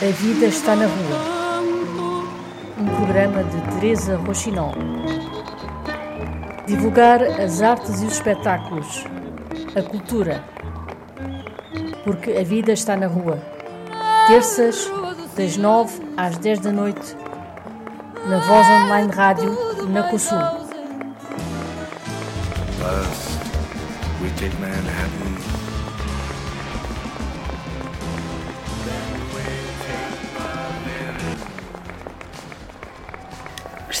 A vida está na rua. Um programa de Teresa Rochinol. Divulgar as artes e os espetáculos, a cultura. Porque a vida está na rua. Terças, das 9 às 10 da noite, na Voz Online Rádio, na COSUL. we take Manhattan.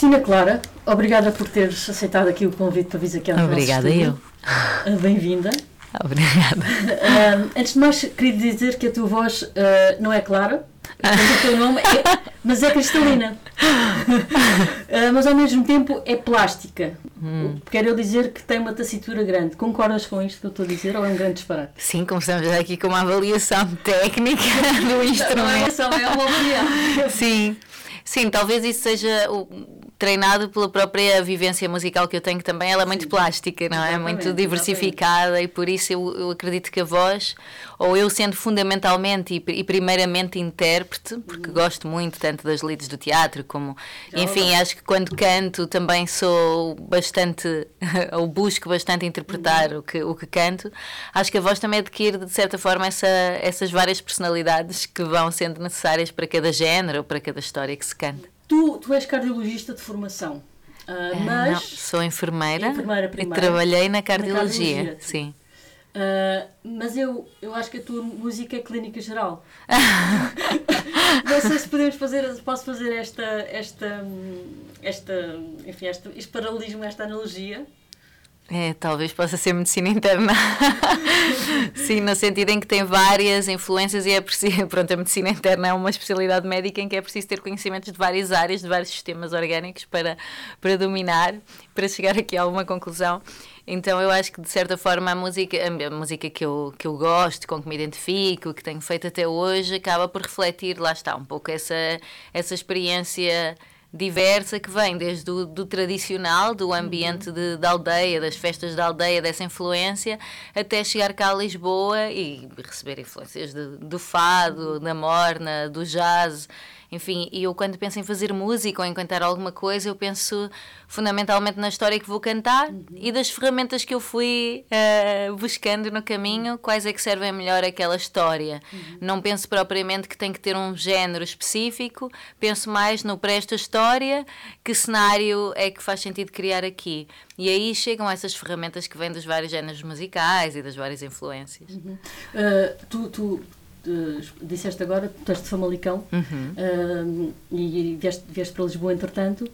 Cristina Clara, obrigada por teres aceitado aqui o convite para vir aqui ao Obrigada eu. Ah, bem-vinda. Obrigada. Uh, antes de mais, queria dizer que a tua voz uh, não é clara, o teu nome é, mas é cristalina. uh, mas ao mesmo tempo é plástica. Hum. Quero dizer que tem uma tacitura grande. Concordas com isto que eu estou a dizer ou é um grande disparate? Sim, começamos aqui com uma avaliação técnica do instrumento. Não, é, é uma opinião. Sim. Sim, talvez isso seja o, treinado pela própria vivência musical que eu tenho também. Ela é muito Sim. plástica, não é? Muito diversificada exatamente. e por isso eu, eu, acredito que a voz, ou eu sendo fundamentalmente e, e primeiramente intérprete, porque uhum. gosto muito tanto das lides do teatro como, Já enfim, acho que quando canto também sou bastante, ou busco bastante interpretar uhum. o, que, o que canto. Acho que a voz também adquire, de certa forma, essa, essas várias personalidades que vão sendo necessárias para cada género ou para cada história que se canta. Tu, tu és cardiologista de formação, uh, mas... Não, sou enfermeira, enfermeira e trabalhei na cardiologia, na cardiologia. sim. Uh, mas eu, eu acho que a tua música é clínica geral. não sei se podemos fazer, posso fazer esta, esta, esta, enfim, esta, este paralelismo, esta analogia. É, talvez possa ser medicina interna. Sim, no sentido em que tem várias influências e é preciso. Pronto, a medicina interna é uma especialidade médica em que é preciso ter conhecimentos de várias áreas, de vários sistemas orgânicos para, para dominar, para chegar aqui a alguma conclusão. Então eu acho que de certa forma a música, a música que eu, que eu gosto, com que me identifico, que tenho feito até hoje, acaba por refletir, lá está, um pouco essa, essa experiência diversa que vem desde o do tradicional, do ambiente de, da aldeia, das festas da aldeia, dessa influência, até chegar cá a Lisboa e receber influências de, do fado, da morna, do jazz. Enfim, e eu quando penso em fazer música ou em cantar alguma coisa, eu penso fundamentalmente na história que vou cantar uhum. e das ferramentas que eu fui uh, buscando no caminho, quais é que servem melhor aquela história. Uhum. Não penso propriamente que tem que ter um género específico, penso mais no para esta história, que cenário é que faz sentido criar aqui. E aí chegam essas ferramentas que vêm dos vários géneros musicais e das várias influências. Uhum. Uh, tu, tu disseste agora, tu és de Famalicão uhum. e vieste, vieste para Lisboa entretanto.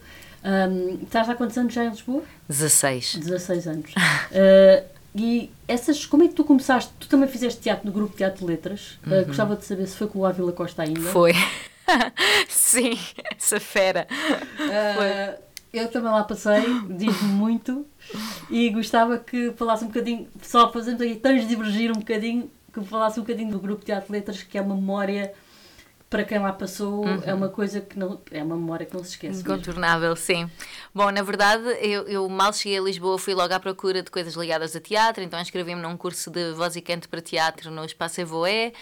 Um, estás há quantos anos já em Lisboa? 16. 16 anos. uh, e essas, como é que tu começaste? Tu também fizeste teatro no grupo Teatro de Letras. Uhum. Uh, gostava de saber se foi com o Ávila Costa ainda. Foi. Sim, essa fera. Uh. Eu também lá passei, diz-me muito e gostava que falasse um bocadinho, só fazendo aqui, tens de divergir um bocadinho que falasse um bocadinho do grupo Teatro de Letras, que é uma memória para quem lá passou, uhum. é uma coisa que não. É uma memória que não se esquece. Incontornável, mesmo. sim. Bom, na verdade, eu, eu, mal cheguei a Lisboa, fui logo à procura de coisas ligadas a teatro, então inscrevi-me num curso de voz e canto para teatro no Espaço Evoé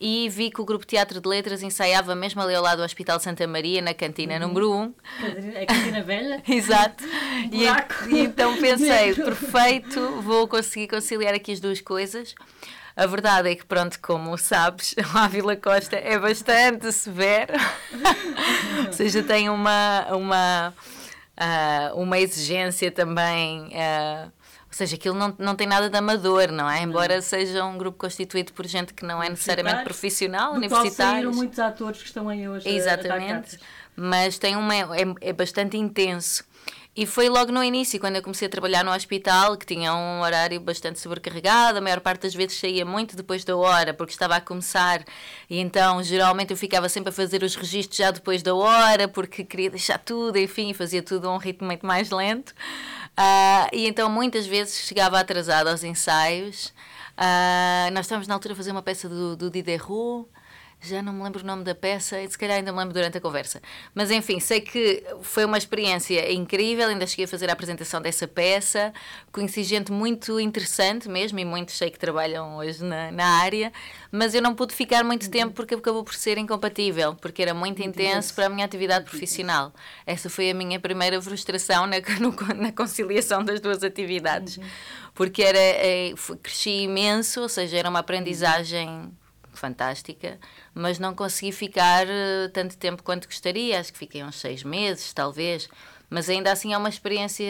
e vi que o grupo Teatro de Letras ensaiava mesmo ali ao lado do Hospital Santa Maria, na cantina uhum. número 1. A cantina velha? Exato. e, e então pensei, perfeito, vou conseguir conciliar aqui as duas coisas. A verdade é que, pronto, como sabes, a Vila Costa é bastante severo, ou seja, tem uma, uma, uh, uma exigência também. Uh, ou seja, aquilo não, não tem nada de amador, não é? Embora não. seja um grupo constituído por gente que não é necessariamente profissional, universitários. Qual muitos atores que estão aí hoje. Exatamente, mas tem uma, é, é bastante intenso. E foi logo no início, quando eu comecei a trabalhar no hospital, que tinha um horário bastante sobrecarregado, a maior parte das vezes saía muito depois da hora, porque estava a começar, e então geralmente eu ficava sempre a fazer os registros já depois da hora, porque queria deixar tudo, enfim, fazia tudo a um ritmo muito mais lento. Uh, e então muitas vezes chegava atrasada aos ensaios. Uh, nós estávamos na altura a fazer uma peça do, do Diderot já não me lembro o nome da peça e se calhar ainda me lembro durante a conversa. Mas enfim, sei que foi uma experiência incrível, ainda cheguei a fazer a apresentação dessa peça, conheci gente muito interessante mesmo e muitos sei que trabalham hoje na, na área, mas eu não pude ficar muito tempo porque acabou por ser incompatível, porque era muito, muito intenso para a minha atividade profissional. Essa foi a minha primeira frustração na, na conciliação das duas atividades. Uhum. Porque era, é, cresci imenso, ou seja, era uma aprendizagem fantástica, mas não consegui ficar uh, tanto tempo quanto gostaria. Acho que fiquei uns seis meses, talvez. Mas ainda assim é uma experiência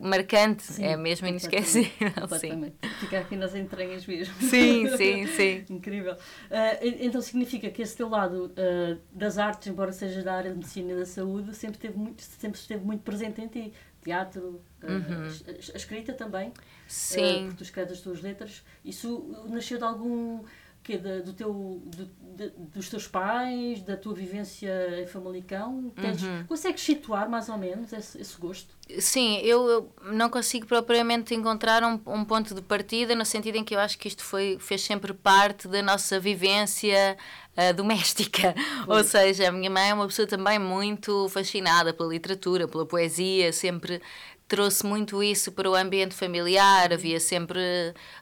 marcante, sim, é mesmo inesquecível. Sim. Fica aqui nas entranhas mesmo. Sim, sim, sim. Incrível. Uh, então significa que esse teu lado uh, das artes, embora seja da área de medicina e da saúde, sempre esteve muito, sempre esteve muito presente em ti. Teatro, uhum. a, a, escrita também. Sim. porque tu escreves as tuas letras. Isso nasceu de algum que de, do teu, de, de, dos teus pais, da tua vivência em Famalicão? Tens, uhum. Consegues situar mais ou menos esse, esse gosto? Sim, eu, eu, não consigo propriamente encontrar um, um, ponto de partida, no sentido em que eu acho que isto foi, fez sempre parte da nossa vivência uh, doméstica. Foi. Ou seja, a minha mãe é uma pessoa também muito fascinada pela literatura, pela poesia, sempre trouxe muito isso para o ambiente familiar, havia sempre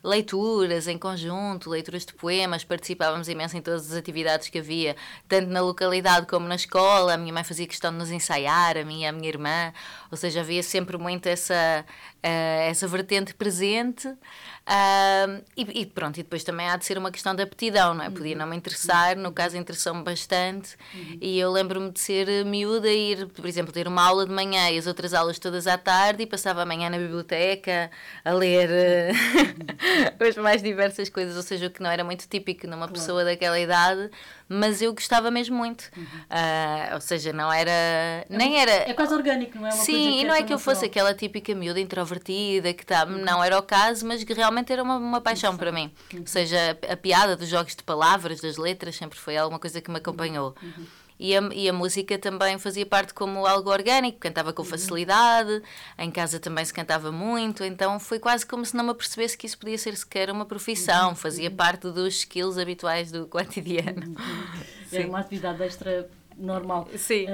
leituras em conjunto, leituras de poemas, participávamos imenso em todas as atividades que havia, tanto na localidade como na escola. A minha mãe fazia questão de nos ensaiar, a minha e a minha irmã, ou seja, havia sempre muito essa, essa vertente presente. E, e, pronto, e depois também há de ser uma questão de aptidão, não é? Podia não me interessar, no caso interessou-me bastante, uhum. e eu lembro-me de ser miúda e ir, por exemplo, ter uma aula de manhã e as outras aulas todas à tarde e passava a manhã na biblioteca a ler uh, as mais diversas coisas, ou seja, o que não era muito típico numa claro. pessoa daquela idade, mas eu gostava mesmo muito. Uhum. Uh, ou seja, não era. É nem era. É quase orgânico, não é? Uma Sim, e não é que eu fosse aquela típica miúda introvertida, que tá, uhum. não era o caso, mas que realmente era uma, uma paixão para mim. Uhum. Ou seja, a, a, piada dos jogos de palavras, das letras, sempre foi alguma coisa que me acompanhou. Uhum. E a, e a música também fazia parte como algo orgânico, cantava com uhum. facilidade, em casa também se cantava muito, então foi quase como se não me apercebesse que isso podia ser sequer uma profissão, uhum. fazia parte dos skills habituais do cotidiano. Era uma atividade extra normal. Sim.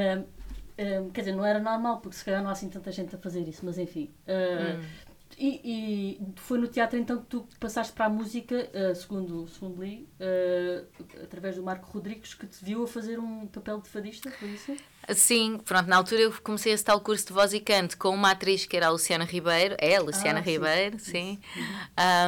Quer dizer, não era normal, porque se calhar não há assim tanta gente a fazer isso, mas enfim. Uh, hum e, e, foi no teatro então que tu passaste para a música, uh, segundo, segundo li, uh, através do Marco Rodrigues, que te viu a fazer um papel de fadista, foi isso? Sim, pronto, na altura eu comecei esse tal curso de voz e canto com uma atriz que era a Luciana Ribeiro, é a Luciana ah, Ribeiro, sim. sim.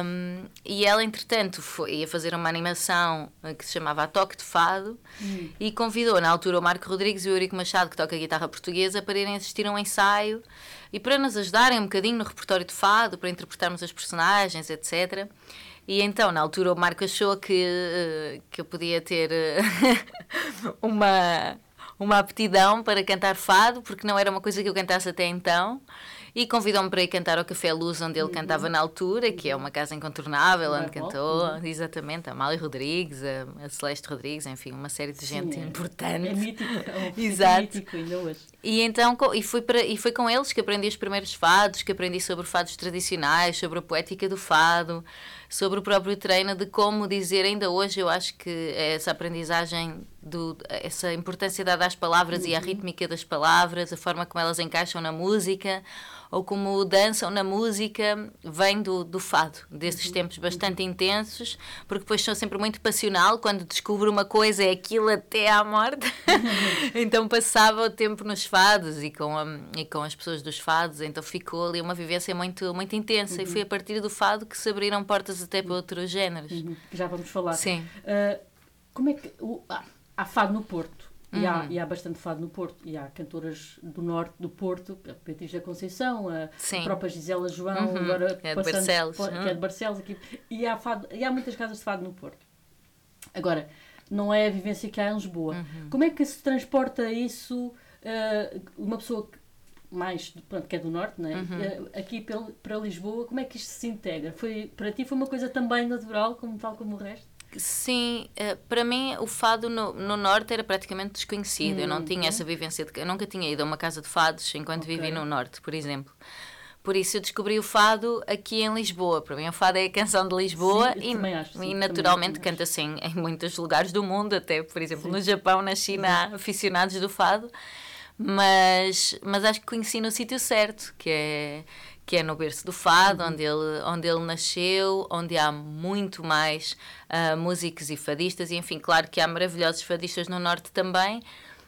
Um, e ela, entretanto, foi, ia fazer uma animação eh, que se chamava A Toque de Fado hum. e convidou na altura o Marco Rodrigues e o Eurico Machado, que toca guitarra portuguesa, para irem assistir a um ensaio e para nos ajudarem um bocadinho no repertório de fado, para interpretarmos as personagens, etc. E então, na altura, o Marco achou que, eh, que eu podia ter eh, uma uma aptidão para cantar fado, porque não era uma coisa que eu cantasse até então. E convidou-me para ir cantar ao Café Luz, onde ele uhum. cantava na altura, que é uma casa incontornável, onde cantou, uhum. exatamente, a Amália Rodrigues, a, Celeste Rodrigues, enfim, uma série de gente Sim, é, importante. É mítico, é Exato. mítico ainda hoje. E então e foi, para, e foi com eles que aprendi os primeiros fados, que aprendi sobre fados tradicionais, sobre a poética do fado sobre o próprio treino, de como dizer, ainda hoje eu acho que essa aprendizagem, do, essa importância dada às palavras uhum. e à uhum. rítmica das palavras, a forma como elas encaixam na música, ou como dançam na música, vem do, do fado, desses uhum. tempos bastante intensos, porque depois sou sempre muito passional, quando descubro uma coisa é aquilo até à morte. então passava o tempo nos fados e com, a, e com as pessoas dos fados, então ficou ali uma vivência muito, muito intensa uhum. e foi a partir do fado que se abriram portas até para outros géneros. Uhum. Já vamos falar. Sim. Uh, como é que. O, ah, há fado no Porto. E, há, uhum. e há bastante fado no Porto. E há cantoras do norte do Porto, a Beatriz da Conceição, a, própria Gisela João, uhum. agora é de Barcelos. Que é de Barcelos aqui. E há, fado, e há muitas casas de fado no Porto. Agora, não é a vivência que há em Lisboa. Uhum. Como é que se transporta isso, uh, uma pessoa mais, pronto, que é do norte, né? Uhum. Uh, aqui para Lisboa, como é que isto se integra? Foi, para ti foi uma coisa também natural, como tal como o resto? Sim, eh, para mim o fado no, no norte era praticamente desconhecido. Hum, eu não hum, tinha essa vivência de. Eu nunca tinha ido a uma casa de fados enquanto okay. vivi no norte, por exemplo. Por isso eu descobri o fado aqui em Lisboa. Para mim, o fado é a canção de Lisboa Sim, e, acho, sim, e naturalmente também, canta-se em, em muitos lugares do mundo, até, por exemplo, sim. no Japão, na China, há aficionados do fado. Mas, mas acho que conheci no sítio certo, que é que é no berço do fado, uhum. onde, ele, onde ele nasceu, onde há muito mais uh, músicos e fadistas, e enfim, claro que há maravilhosos fadistas no Norte também,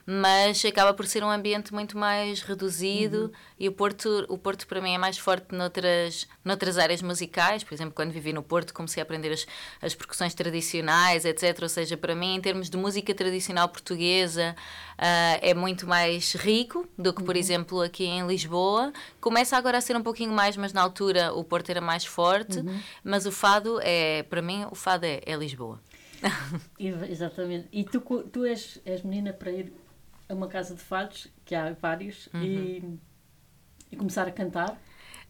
mas acaba por ser um ambiente muito mais reduzido uhum. e o Porto, o Porto para mim é mais forte noutras, noutras áreas musicais, por exemplo, quando vivi no Porto comecei a aprender as, as percussões tradicionais, etc. Ou seja, para mim, em termos de música tradicional portuguesa, uh, é muito mais rico do que, por uhum. exemplo, aqui em Lisboa. Começa agora a ser um pouquinho mais, mas na altura o Porto era mais forte, uhum. mas o fado é, para mim, o fado é, é Lisboa. Exatamente. E tu, tu és, és menina para ir a uma casa de fados, que há vários, uhum. e, e começar a cantar.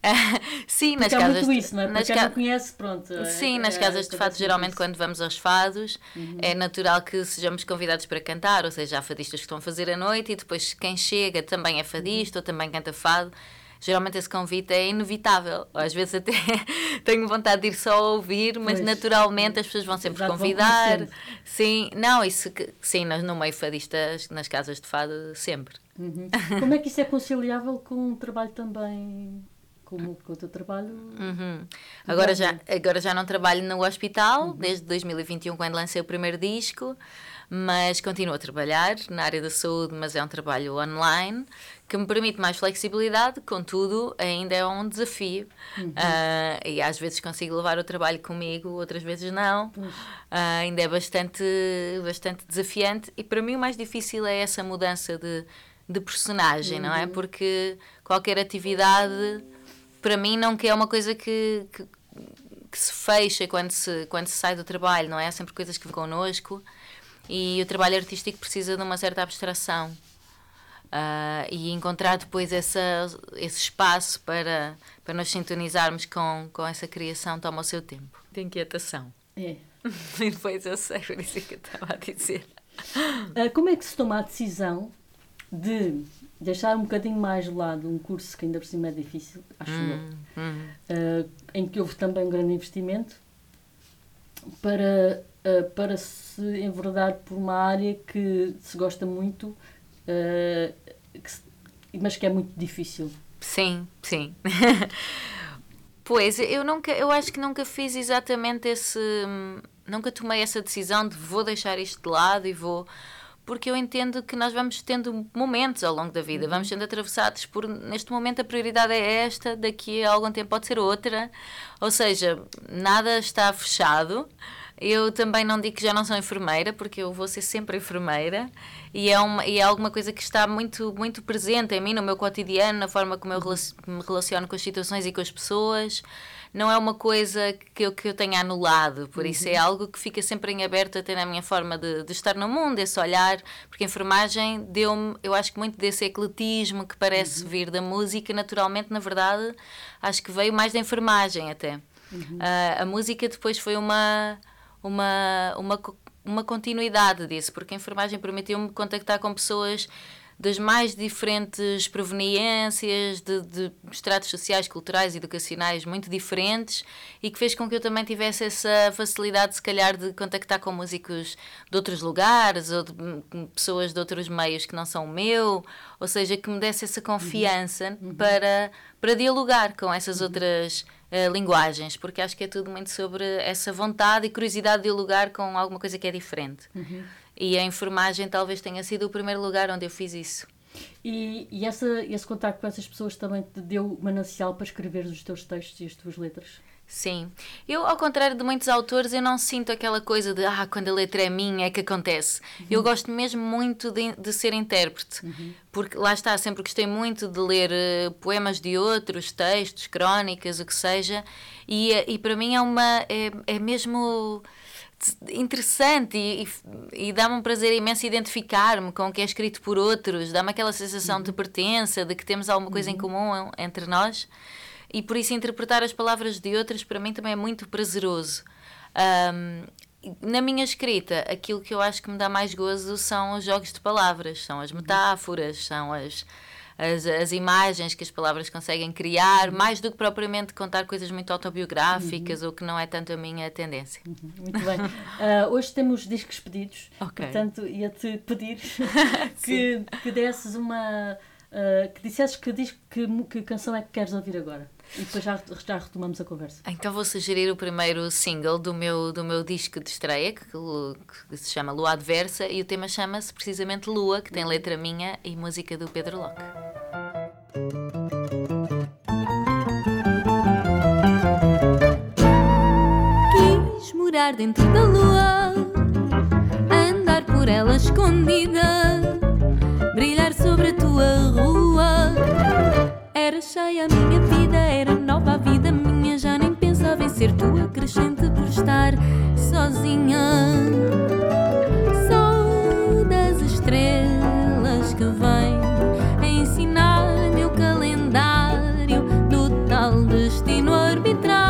sim, nas Porque casas. Há muito isso, não é? Porque ca... não conhece, pronto. É, sim, é, nas casas de fado, geralmente, isso. quando vamos aos fados, uhum. é natural que sejamos convidados para cantar, ou seja, há fadistas que estão a fazer a noite e depois quem chega também é fadista uhum. ou também canta fado geralmente esse convite é inevitável. Às vezes até tenho vontade de ir só a ouvir, mas pois, naturalmente as pessoas vão sempre convidar. Sim, não, isso sim, no meio fadistas, nas casas de fado, sempre. Uhum. Como é que isso é conciliável com um trabalho também como com o teu trabalho. Uhum. Agora, já, agora já não trabalho no hospital, uhum. desde 2021, quando lancei o primeiro disco, mas continuo a trabalhar na área da saúde, mas é um trabalho online que me permite mais flexibilidade, contudo, ainda é um desafio. Uhum. Uh, e às vezes consigo levar o trabalho comigo, outras vezes não. Uh, ainda é bastante, bastante desafiante. E para mim o mais difícil é essa mudança de, de personagem, uhum. não é? Uhum. Porque qualquer atividade, para mim, não é uma coisa que, que, que, se fecha quando se, quando se sai do trabalho, não é? Há sempre coisas que vêm connosco. E o trabalho artístico precisa de uma certa abstração. Uh, e encontrar depois essa, esse espaço para, para nos sintonizarmos com, com essa criação toma o seu tempo. De inquietação. É. e depois eu sei, por isso é que eu estava a dizer. Uh, como é que se toma a decisão de deixar um bocadinho mais de lado um curso que ainda por cima é difícil, acho hum, eu, hum. Uh, em que houve também um grande investimento, para, para se enverdar por uma área que se gosta muito uh, que, mas que é muito difícil. Sim, sim. pois, eu nunca, eu acho que nunca fiz exatamente esse, nunca tomei essa decisão de vou deixar isto de lado e vou porque eu entendo que nós vamos tendo momentos ao longo da vida, vamos sendo atravessados por neste momento a prioridade é esta, daqui a algum tempo pode ser outra, ou seja, nada está fechado. Eu também não digo que já não sou enfermeira, porque eu vou ser sempre enfermeira e é, uma, e é alguma coisa que está muito, muito presente em mim, no meu cotidiano, na forma como eu me relaciono com as situações e com as pessoas. Não é uma coisa que eu, que eu tenha anulado, por uhum. isso é algo que fica sempre em aberto até na minha forma de, de estar no mundo, esse olhar, porque a enfermagem deu-me, eu acho que muito desse ecletismo que parece uhum. vir da música, naturalmente, na verdade, acho que veio mais da enfermagem até. Uhum. Uh, a música depois foi uma uma, uma, uma continuidade disso, porque a enfermagem permitiu-me contactar com pessoas das mais diferentes proveniências, de, de estratos sociais, culturais, educacionais muito diferentes e que fez com que eu também tivesse essa facilidade, se calhar, de contactar com músicos de outros lugares ou de pessoas de outros meios que não são o meu, ou seja, que me desse essa confiança uhum. para, para dialogar com essas uhum. outras uh, linguagens, porque acho que é tudo muito sobre essa vontade e curiosidade de dialogar com alguma coisa que é diferente. Uhum. E a enfermagem talvez tenha sido o primeiro lugar onde eu fiz isso. E, e essa, esse contato com essas pessoas também te deu manancial para escrever os teus textos e as tuas letras? Sim. Eu, ao contrário de muitos autores, eu não sinto aquela coisa de ah, quando a letra é minha é que acontece. Uhum. Eu gosto mesmo muito de, de ser intérprete, uhum. porque lá está, sempre gostei muito de ler uh, poemas de outros, textos, crónicas, o que seja, e, eh, e para mim é uma. é, é mesmo interessante e, e, e dá-me um prazer imenso identificar-me com o que é escrito por outros, dá-me aquela sensação uhum. de pertença, de que temos alguma coisa em uhum. comum entre nós e por isso interpretar as palavras de outras para mim também é muito prazeroso. Um, na minha escrita, aquilo que eu acho que me dá mais gozo são os jogos de palavras, são as metáforas, são as, as, as imagens que as palavras conseguem criar, mais do que propriamente contar coisas muito autobiográficas ou que não é tanto a minha tendência. Muito bem. Uh, hoje temos discos pedidos, okay. portanto, ia-te pedir que, que desses uma. Uh, que dissesses que, diz, que, que canção é que queres ouvir agora. E depois já, já retomamos a conversa. Então vou sugerir o primeiro single do meu, do meu disco de estreia, que, que se chama Lua Adversa, e o tema chama-se precisamente Lua, que tem letra minha e música do Pedro Locke. Quis morar dentro da lua, andar por ela escondida, brilhar sobre a tua rua era cheia a minha vida, era nova a vida minha. Já nem pensava em ser tua crescente por estar sozinha. Sou das estrelas que vêm a ensinar-me o calendário do tal destino arbitrário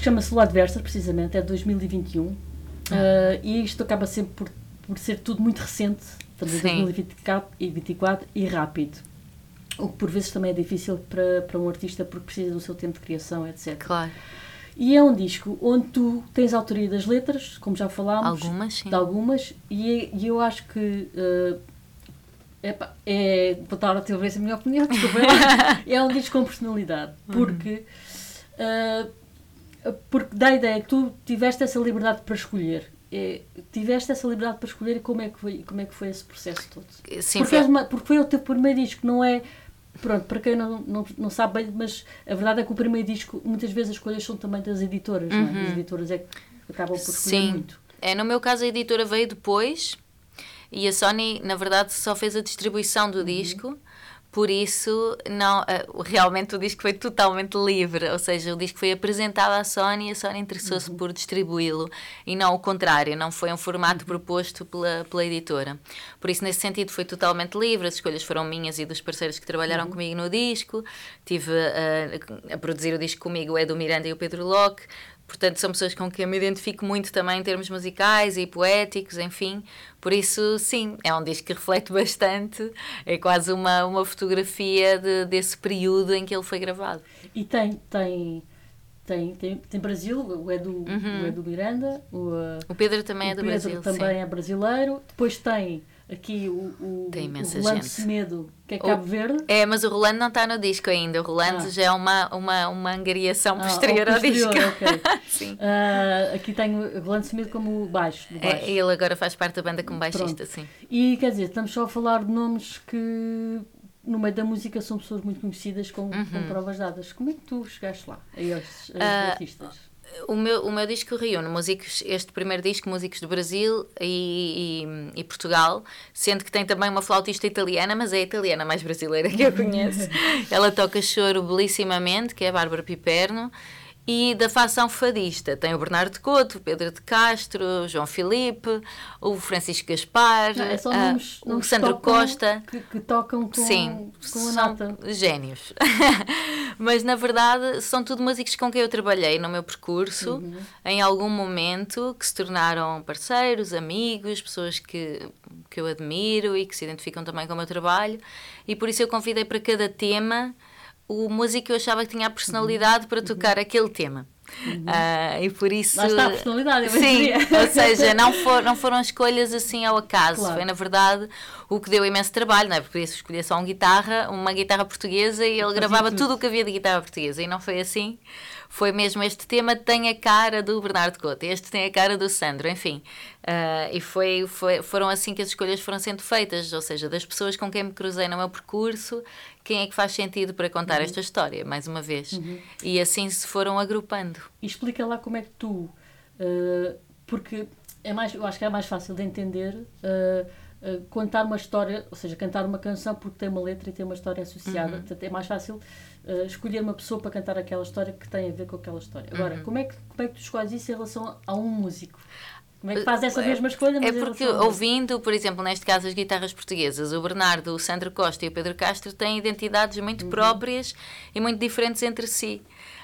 disco chama-se Lua Adversa, precisamente, é de 2021. Uh, ah, e isto acaba sempre por, por ser tudo muito recente, estamos em 2024 e rápido. O que por vezes também é difícil para, para um artista porque precisa do seu tempo de criação, etc. Claro. E é um disco onde tu tens autoria das letras, como já falámos. Algumas, sim. De algumas, e, e eu acho que. Uh, Epa, é, vou dar a tua vez a minha opinião, desculpa. é um disco com personalidade, uhum. porque uh, porque dá a ideia que tu tiveste essa liberdade para escolher. É, tiveste essa liberdade para escolher e como é que foi, como é que foi esse processo todo? Sim, porque, foi... Uma, porque foi o teu primeiro disco, não é. Pronto, para quem não, não, não sabe bem, mas a verdade é que o primeiro disco, muitas vezes as escolhas são também das editoras, uhum. não é? As editoras é que acabam por escolher Sim. muito. É, no meu caso a editora veio depois e a Sony, na verdade, só fez a distribuição do uhum. disco por isso, não, uh, realmente o disco foi totalmente livre, ou seja, o disco foi apresentado à Sony e a Sony interessou-se uhum. por distribuí-lo e não o contrário, não foi um formato uhum. proposto pela, pela editora. Por isso, nesse sentido, foi totalmente livre, as escolhas foram minhas e dos parceiros que trabalharam uhum. comigo no disco. Tive uh, a produzir o disco comigo o Edu Miranda e o Pedro Locke, Portanto, são pessoas com quem eu me identifico muito também em termos musicais e poéticos, enfim. Por isso, sim, é um disco que reflete bastante. É quase uma, uma fotografia de, desse período em que ele foi gravado. E tem, tem, tem, tem, tem Brasil, o Edu, uhum. o Edu Miranda. O, o Pedro também é do Pedro Brasil. também sim. é brasileiro. Depois tem aqui o, o, Tem imensa o Rolando gente. Semedo, que é Cabo O- Verde. É, mas o Rolando não está no disco ainda. O Rolando Ah. já é uma, uma, uma angariação Ah, posterior ao disco. posterior, ok. Sim. Ah, aqui tenho o Rolando Semedo como baixo. do baixo. É, ele agora faz parte da banda como baixista, Pronto. sim. E quer dizer, estamos só a falar de nomes que no meio da música são pessoas muito conhecidas com, com provas dadas. Como é que tu chegaste lá, a estes a estes Ah, artistas? O meu, o meu disco reúne músicos, este primeiro disco, músicos do Brasil e, e, e Portugal, sendo que tem também uma flautista italiana, mas é a italiana mais brasileira que eu conheço. Ela toca choro belissimamente, que é a Bárbara Piperno. E da facção fadista tem o Bernardo Couto, o Pedro de Castro, o João Filipe, o Francisco Gaspar, Não, é ah, nomes, o Sandro Costa. Que, que tocam com, Sim, com a são nota. gênios. Mas na verdade são tudo músicos com quem eu trabalhei no meu percurso, Uhum. em algum momento, que se tornaram parceiros, amigos, pessoas que, que eu admiro e que se identificam também com o meu trabalho. E por isso eu convidei para cada tema o músico eu achava que tinha a personalidade para tocar aquele tema. Ah, e por isso. Uhum. Lá está a personalidade, eu Sim, ou seja, não, for, não foram escolhas assim ao acaso. Claro. Foi, na verdade, o que deu imenso trabalho, não é? Porque isso escolher só uma guitarra, uma guitarra portuguesa e ele Fazia gravava tudo. o que havia de guitarra portuguesa. E não foi assim. Foi mesmo este tema tem a cara do Bernardo Couto, este tem a cara do Sandro, enfim. Ah, e foi, foi, foram assim que as escolhas foram sendo feitas, ou seja, das pessoas com quem me cruzei no meu percurso, quem é que faz sentido para contar Uhum. esta história, mais uma vez. E assim se foram agrupando. E explica lá como é que tu. eh, porque é mais, eu acho que é mais fácil de entender eh, eh, contar uma história, ou seja, cantar uma canção porque tem uma letra e tem uma história associada. Uhum. Portanto, é mais fácil escolher uma pessoa para cantar aquela história que tem a ver com aquela história. Agora, Uhum. como, é que, como é que tu escolhes isso em relação a um músico? Como é que faz essa mesma escolha? É porque relação ouvindo, por exemplo, neste caso as guitarras portuguesas, o Bernardo, o Sandro Costa e o Pedro Castro têm identidades muito Uhum. próprias e muito diferentes entre si.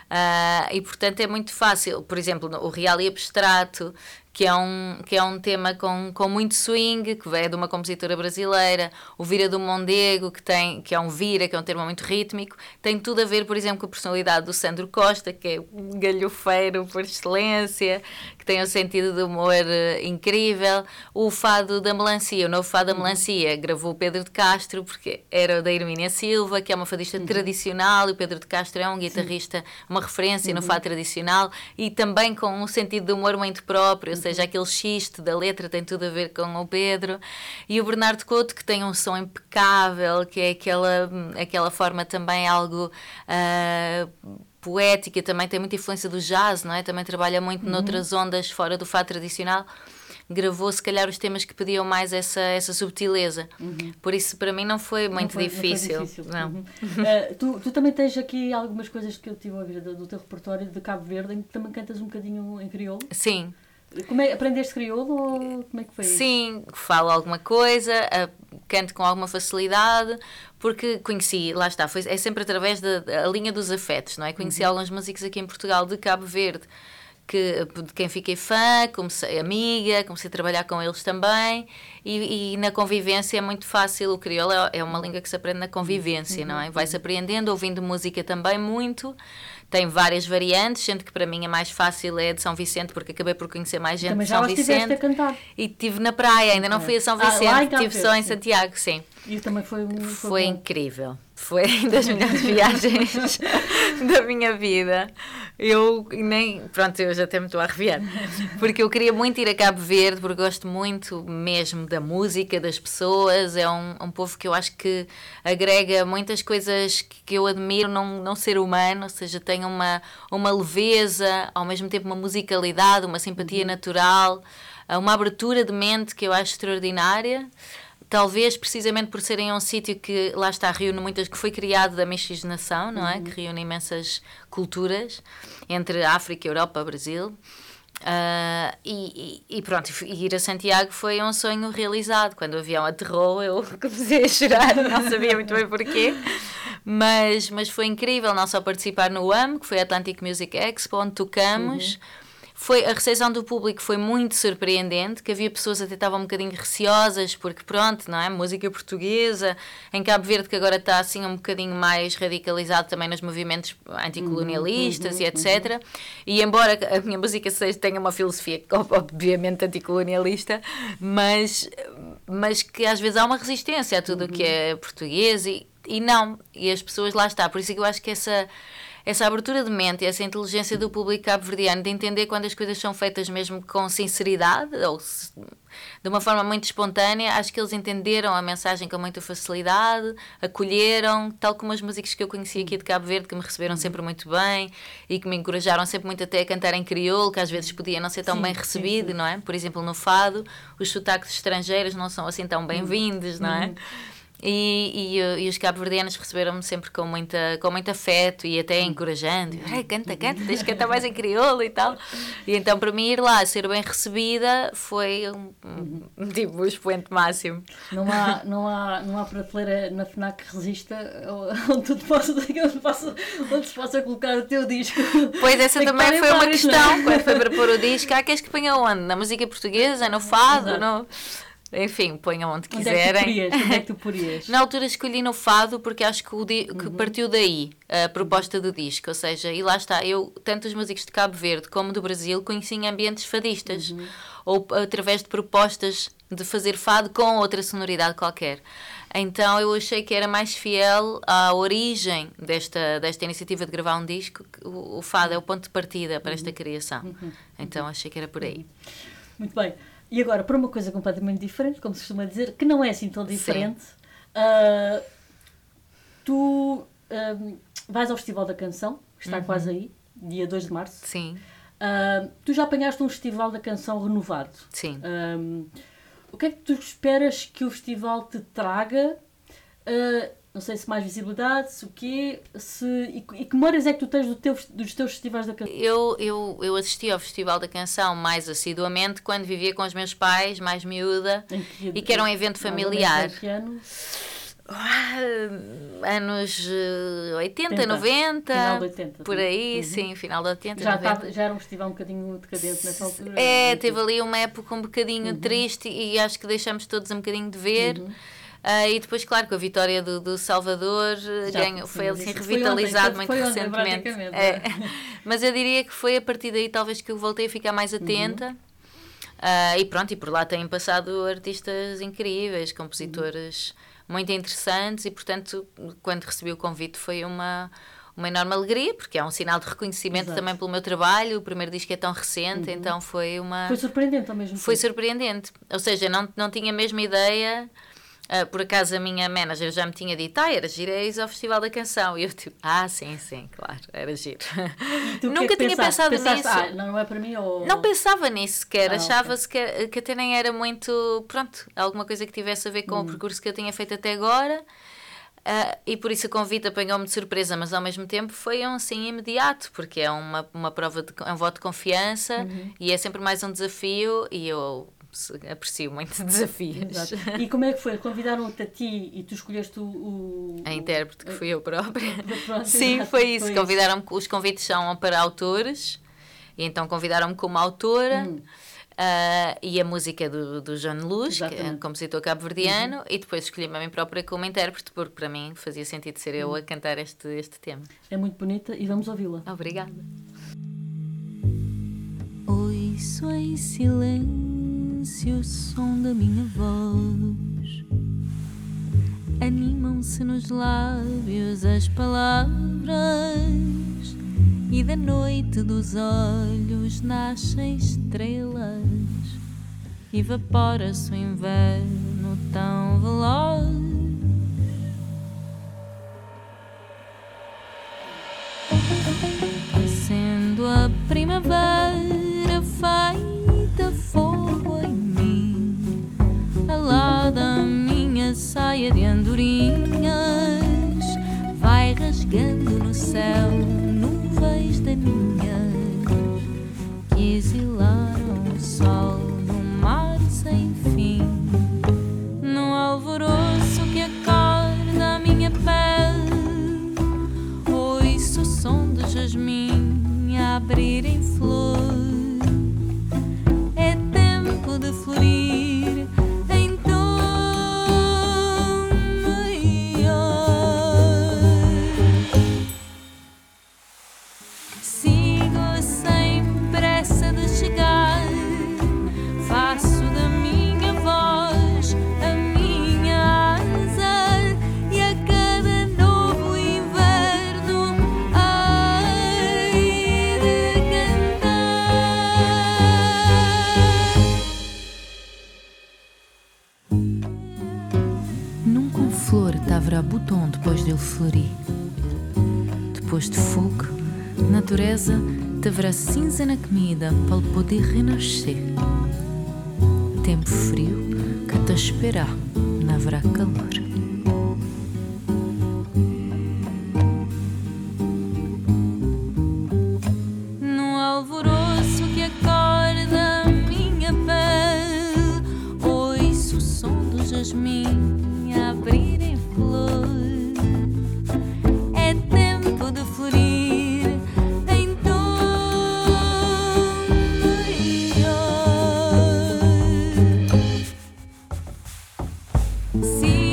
Ah, e portanto é muito fácil, por exemplo, o Real e Abstrato, que é um, que é um tema com, com muito swing, que é de uma compositora brasileira, o Vira do Mondego, que, tem, que é um vira, que é um termo muito rítmico, tem tudo a ver, por exemplo, com a personalidade do Sandro Costa, que é um galhofeiro por excelência, que tem um sentido de humor eh, incrível. O fado da melancia, o novo fado da melancia, gravou o Pedro de Castro, porque era o da Hermínia Silva, que é uma fadista tradicional, e o Pedro de Castro é um guitarrista, uma referência no fado tradicional, e também com um sentido de humor muito próprio, seja, aquele xiste da letra tem tudo a ver com o Pedro. E o Bernardo Couto, que tem um som impecável, que é aquela, aquela forma também algo. ah, poética, também tem muita influência do jazz, não é? Também trabalha muito noutras ondas fora do fado tradicional. Gravou, se calhar, os temas que pediam mais essa, essa subtileza. Por isso, para mim, não foi Não muito foi- não foi difícil. difícil. Não. Uhum. Eh, tu, tu também tens aqui algumas coisas que eu tive a ouvir do, do teu repertório de Cabo Verde, em que também cantas um bocadinho em crioulo. Sim, Como é, aprendeste crioulo ou como é que foi isso? Sim, falo alguma coisa, canto com alguma facilidade, porque conheci, lá está, foi, é sempre através da da linha dos afetos, não é? Conheci Uhum. alguns músicos aqui em Portugal de Cabo Verde, que, de quem fiquei fã, comecei amiga, comecei a trabalhar com eles também, e, e na convivência é muito fácil, o crioulo é, é uma língua que se aprende na convivência, não Uhum. é? Vai-se apreendendo, ouvindo música também muito, tem várias variantes, sendo que para mim a mais fácil é a de São Vicente, porque acabei por conhecer mais gente Também de já São lá estiveste a Vicente. cantar. E estive na praia, ainda não fui a São Ah, Vicente, Cabo estive Verde, só em. Santiago, sim. E também foi um. Foi bom. incrível. Foi das melhores viagens da minha vida. Eu nem. Pronto, eu já até me estou a arrepiar. Porque eu queria muito ir a Cabo Verde, porque gosto muito mesmo da música, das pessoas. É um, um povo que eu acho que agrega muitas coisas que que eu admiro num, num ser humano, ou seja, tem uma, uma leveza, ao mesmo tempo uma musicalidade, uma simpatia natural, uma abertura de mente que eu acho extraordinária talvez precisamente por serem um sítio que lá está, reúne muitas, que foi criado da miscigenação, não é? Que reúne imensas culturas entre África, Europa, Brasil. Uh, e, e, pronto, ir a Santiago foi um sonho realizado. Quando o avião aterrou, eu comecei a chorar, não sabia muito bem porquê, mas, mas foi incrível não só participar no AM, que foi Atlantic Music Expo, onde tocamos. Uhum foi, a recepção do público foi muito surpreendente, que havia pessoas até estavam um bocadinho receosas, porque pronto, não é? Música portuguesa, em Cabo Verde que agora está assim um bocadinho mais radicalizado também nos movimentos anticolonialistas uhum, e etc. Uhum. E embora a minha música seja, tenha uma filosofia obviamente anticolonialista, mas, mas que às vezes há uma resistência a tudo o que uhum. é português e, e não, e as pessoas lá está. Por isso é que eu acho que essa essa abertura de mente e essa inteligência do público cabo-verdiano de entender quando as coisas são feitas mesmo com sinceridade ou de uma forma muito espontânea, acho que eles entenderam a mensagem com muita facilidade, acolheram, tal como as músicas que eu conheci aqui de Cabo Verde, que me receberam sempre muito bem e que me encorajaram sempre muito até a cantar em crioulo, que às vezes podia não ser tão sim, bem recebido, sim, sim. não é? Por exemplo, no fado, os sotaques estrangeiros não são assim tão bem-vindos, não é? E, e, e, os cabo-verdianos receberam-me sempre com, muita, com muito afeto e até encorajando. Ai, canta, canta, tens que cantar mais em crioulo e tal. E então, para mim, ir lá, ser bem recebida, foi um, um, tipo, o expoente máximo. Não há, não há, não há prateleira na FNAC que resista onde, tu possa, onde, possa, onde se possa colocar o teu disco. Pois, essa Tem também foi uma questão. É? Quando foi para pôr o disco, há queres que ponha onde? Na música portuguesa, no fado? No... Enfim, ponham onde quiserem. Onde é que tu porias? Onde é que tu porias? Na altura escolhi no fado porque acho que, o di... uhum. que partiu daí a proposta do disco. Ou seja, e lá está, eu, tanto os músicos de Cabo Verde como do Brasil, conheci em ambientes fadistas. Uhum. Ou através de propostas de fazer fado com outra sonoridade qualquer. Então eu achei que era mais fiel à origem desta, desta iniciativa de gravar um disco. O, o fado é o ponto de partida para esta uhum. criação. Uhum. Então achei que era por aí. Muito bem. E agora, para uma coisa completamente diferente, como se costuma dizer, que não é assim tão diferente, uh, tu uh, vais ao Festival da Canção, que está uhum. quase aí, dia 2 de março. Sim. Uh, tu já apanhaste um Festival da Canção renovado. Sim. o que é que tu esperas que o festival te traga? Não sei se mais visibilidade, se o quê, se, e, e que memórias é que tu tens do teu, dos teus festivais da canção? Eu, eu, eu assisti ao Festival da Canção mais assiduamente quando vivia com os meus pais, mais miúda, que, e que era um evento familiar. Que ano? Ah, anos 80, 80, 90, final de 80, por aí, uhum. sim, final de 80. Já, tava, já era um festival um bocadinho decadente nessa altura? É, teve ali uma época um bocadinho uhum. triste e acho que deixamos todos um bocadinho de ver. Uhum. Uh, e depois, claro, com a vitória do, do Salvador, Já, ganho, foi assim revitalizado ontem, muito recentemente. Ontem, é. Mas eu diria que foi a partir daí talvez que eu voltei a ficar mais uhum. atenta. Uhum. Uh, e pronto, e por lá têm passado artistas incríveis, compositores uhum. muito interessantes, e portanto, quando recebi o convite, foi uma, uma enorme alegria, porque é um sinal de reconhecimento Exato. também pelo meu trabalho. O primeiro disco é tão recente, uhum. então foi uma. Foi surpreendente ao mesmo tempo. Foi surpreendente. Ou seja, não, não tinha a mesma ideia Uh, por acaso a minha manager já me tinha dito, ah, era giro, é ao Festival da Canção. E eu tipo, ah, sim, sim, claro, era giro. Nunca tinha pensado Pensaste, nisso. Ah, não é para mim ou... Não pensava nisso sequer, ah, achava-se okay. que, que até nem era muito, pronto, alguma coisa que tivesse a ver com hum. o percurso que eu tinha feito até agora. Uh, e por isso o convite apanhou-me de surpresa, mas ao mesmo tempo foi um sim imediato, porque é uma, uma prova de é um voto de confiança uhum. e é sempre mais um desafio. E eu aprecio muito desafios. Exato. E como é que foi? Convidaram-te a ti e tu escolheste o. o a intérprete, que fui eu própria. Pronto, Sim, foi isso. Convidaram-me, os convites são para autores, e então convidaram-me como autora. Hum. Uh, e a música do, do João Luz, que é compositor cabo-verdiano, uhum. e depois escolhi-me a mim própria como intérprete, porque para mim fazia sentido ser eu a cantar este, este tema. É muito bonita e vamos ouvi-la. Obrigada. Ouço em silêncio silêncio o som da minha voz. Animam-se nos lábios as palavras, e da noite dos olhos nascem estrelas. Evapora-se o inverno tão veloz. Acendo a primavera feita fogo. A mim. minha saia de andorinhas vai rasgando no céu nuvens comida para poder renascer. Sigo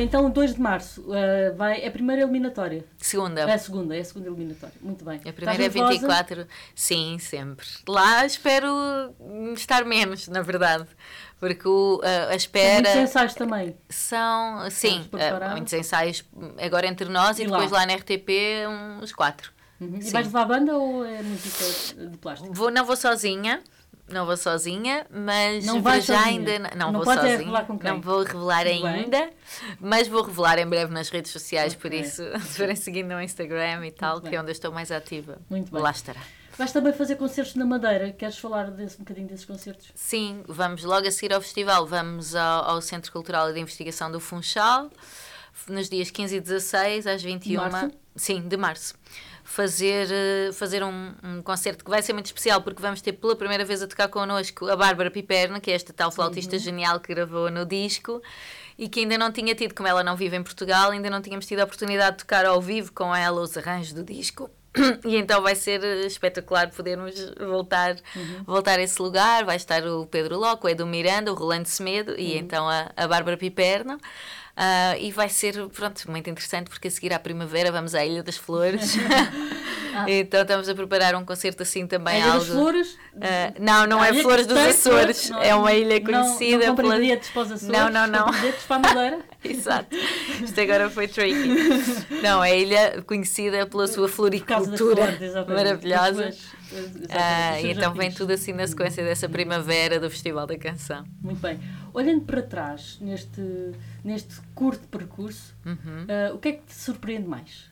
bem, então 2 de março eh, vai, é a primeira eliminatória. Segunda. É a segunda, é a segunda eliminatória. Muito bem. A primeira é Estás nervosa? 24. Sim, sempre. Lá espero estar menos, na verdade. Porque o, a, a Muitos espera ensaios também. são. Sim, preparar. eh, muitos ensaios agora entre nós e, E depois lá? lá na RTP uns quatro. Uhum. E vais levar a banda ou é música de plástico? Vou, não vou sozinha. Não vou sozinha, mas Não vais já sozinha? ainda não, não vou é sozinha. revelar com quem? Não vou revelar Tudo bem. ainda, mas vou revelar em breve nas redes sociais, por Ok. isso, se forem seguindo no Instagram e tal, Muito que bem. é onde eu estou mais ativa, Muito bem. lá estará. Vais também fazer concertos na Madeira. Queres falar desse, um bocadinho desses concertos? Sim, vamos logo a seguir ao festival, vamos ao, ao Centro Cultural e de Investigação do Funchal, nos dias 15 e 16, às 21. março? Sim, de março. Fazer, eh, fazer um, um concerto que vai ser muito especial, porque vamos ter pela primeira vez a tocar connosco a Bárbara Piperna, que é esta tal flautista Uhum. genial que gravou no disco e que ainda não tinha tido, como ela não vive em Portugal, ainda não tínhamos tido a oportunidade de tocar ao vivo com ela os arranjos do disco. E então vai ser eh, espetacular podermos voltar, voltar a esse lugar. Vai estar o Pedro Loco, o Edu Miranda, o Rolando Semedo e então a, a Bárbara Piperno. Ah, e vai ser, pronto, muito interessante porque a seguir à primavera vamos à Ilha das Flores. então estamos a preparar um concerto assim também. É Ilha algo... das Flores? Ah, não, não Ah, é Flores dos Açores, flores? é uma ilha conhecida Não, não pela- bilhetes para os Açores. Não, não, não. bilhetes para a Madeira. Exato. Isto agora foi tricky. Não, é a ilha conhecida pela sua floricultura exatamente. maravilhosa. Ah, então vem tudo assim na sequência dessa primavera do Festival da Canção. Muito bem. Olhando para trás, neste, neste curto percurso, Uhum. ah, o que é que te surpreende mais?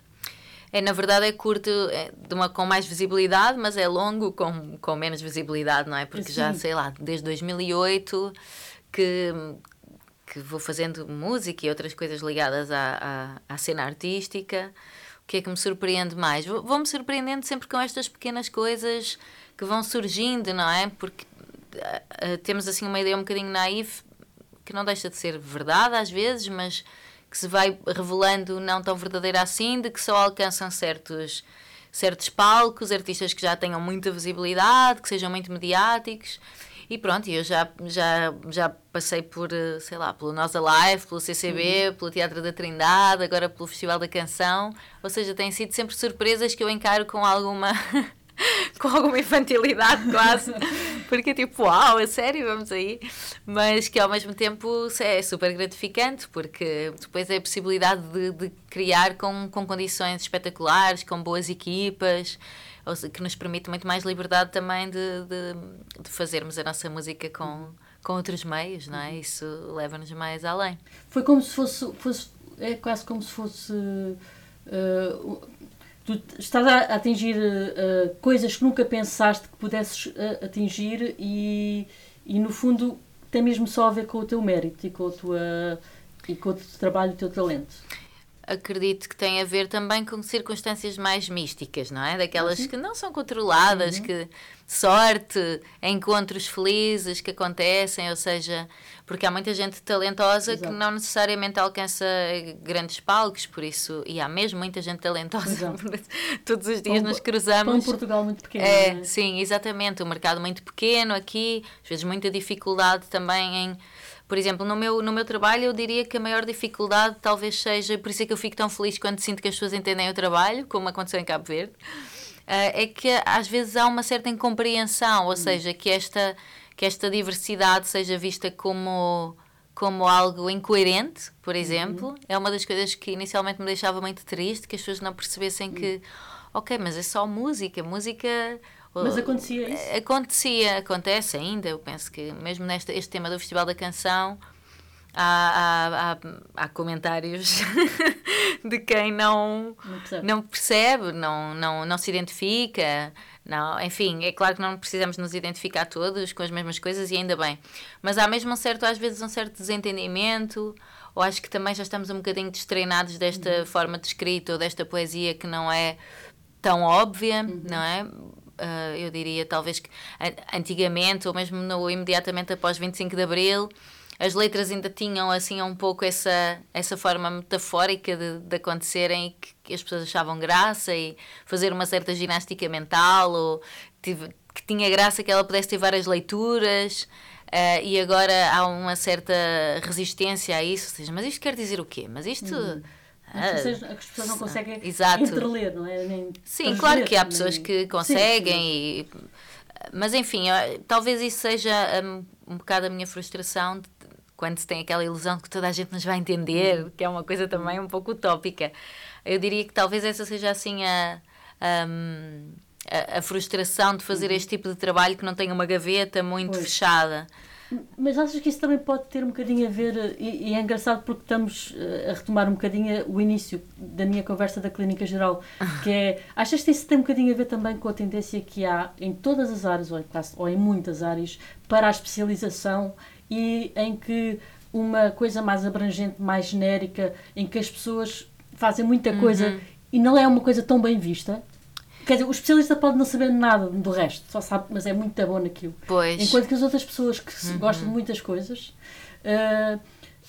É, na verdade é curto, é de uma, com mais visibilidade, mas é longo com, com menos visibilidade, não é? Porque já, sei lá, desde 2008 que, que vou fazendo música e outras coisas ligadas à, à, à cena artística. Que é que me surpreende mais? Vou- Vou-me surpreendendo sempre com estas pequenas coisas que vão surgindo, não é? Porque ah, temos assim uma ideia um bocadinho naive que não deixa de ser verdade às vezes, mas que se vai revelando não tão verdadeira assim, de que só alcançam certos, certos palcos, artistas que já tenham muita visibilidade, que sejam muito mediáticos. E pronto, eu já, já, já passei por, eh, sei lá, pelo Nós Alive, pelo CCB, pelo Teatro da Trindade, agora pelo Festival da Canção. Ou seja, têm sido sempre surpresas que eu encaro com alguma. com alguma infantilidade quase, porque é tipo, uau, a sério, vamos aí, mas que ao mesmo tempo é super gratificante, porque depois é a possibilidade de, de criar com, com condições espetaculares, com boas equipas, que nos permite muito mais liberdade também de, de, de fazermos a nossa música com, com outros meios, não é? Isso leva-nos mais além. Foi como se fosse, fosse é quase como se fosse. Uh, tu estás a atingir uh, coisas que nunca pensaste que pudesses uh, atingir e, e, no fundo, tem mesmo só a ver com o teu mérito e com, a tua, e com o teu trabalho e o teu talento acredito que tem a ver também com circunstâncias mais místicas, não é? Daquelas que não são controladas, uhum. que sorte, encontros felizes que acontecem, ou seja, porque há muita gente talentosa Exato. que não necessariamente alcança grandes palcos, por isso, e há mesmo muita gente talentosa, todos os dias nos cruzamos. um Portugal muito pequeno. É, é, sim, exatamente, um mercado muito pequeno aqui, às vezes muita dificuldade também em por exemplo, no meu, no meu trabalho, eu diria que a maior dificuldade talvez seja, por isso é que eu fico tão feliz quando sinto que as pessoas entendem o trabalho, como aconteceu em Cabo Verde, uh, é que às vezes há uma certa incompreensão, ou seja, que esta, que esta diversidade seja vista como como algo incoerente, por uhum. exemplo, uhum. é uma das coisas que inicialmente me deixava muito triste, que as pessoas não percebessem que, uhum. ok, mas é só música, música mas acontecia isso? Acontecia, acontece ainda. Eu penso que mesmo neste este tema do Festival da Canção há, há, há, há comentários de quem não, não percebe, não, percebe não, não, não se identifica. Não, enfim, é claro que não precisamos nos identificar todos com as mesmas coisas e ainda bem. Mas há mesmo um certo, às vezes, um certo desentendimento, ou acho que também já estamos um bocadinho destreinados desta uhum. forma de escrita ou desta poesia que não é tão óbvia, uhum. não é? Uh, eu diria talvez que antigamente, ou mesmo no, imediatamente após 25 de Abril, as letras ainda tinham assim um pouco essa, essa forma metafórica de, de acontecerem que, que, as pessoas achavam graça e fazer uma certa ginástica mental ou tive, que tinha graça que ela pudesse ter várias leituras. Uh, e agora há uma certa resistência a isso, ou seja, mas isto quer dizer o quê? Mas isto... Uhum as pessoas, as pessoas não conseguem Exato. entreler, não é? Nem Sim, claro que há pessoas nem... que conseguem, sim. E, mas enfim, talvez isso seja um, um bocado a minha frustração de, quando se tem aquela ilusão de que toda a gente nos vai entender, uhum. que é uma coisa também um pouco utópica. Eu diria que talvez essa seja assim a, a, a frustração de fazer uhum. este tipo de trabalho que não tem uma gaveta muito pois. fechada. Mas achas que isso também pode ter um bocadinho a ver, e, e, é engraçado porque estamos eh, a retomar um bocadinho o início da minha conversa da Clínica Geral, que é, achas que isso tem um bocadinho a ver também com a tendência que há em todas as áreas, ou em, ou em muitas áreas, para a especialização e em que uma coisa mais abrangente, mais genérica, em que as pessoas fazem muita coisa uhum. e não é uma coisa tão bem vista, Quer dizer, o especialista pode não saber nada do resto, só sabe, mas é muito bom naquilo. Pois. Enquanto que as outras pessoas que uhum. gostam de muitas coisas uh,